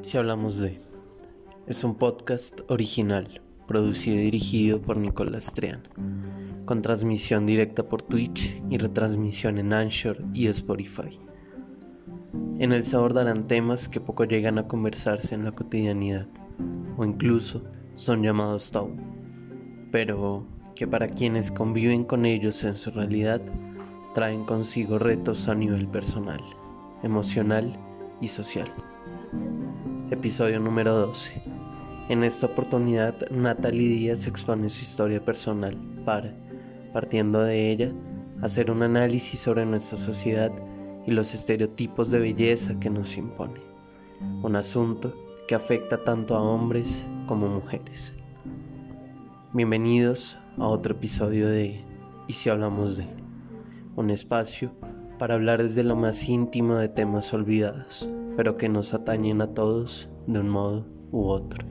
Si hablamos de es un podcast original, producido y dirigido por Nicolás Trian, con transmisión directa por Twitch y retransmisión en Anchor y Spotify. En el sabor darán temas que poco llegan a conversarse en la cotidianidad, o incluso son llamados tabú, pero que para quienes conviven con ellos en su realidad, traen consigo retos a nivel personal, emocional y social. Episodio número 12. En esta oportunidad, Natalie Díaz expone su historia personal para, partiendo de ella, hacer un análisis sobre nuestra sociedad y los estereotipos de belleza que nos impone. Un asunto que afecta tanto a hombres como mujeres. Bienvenidos a otro episodio de Y si hablamos de un espacio para hablar desde lo más íntimo de temas olvidados, pero que nos atañen a todos de un modo u otro.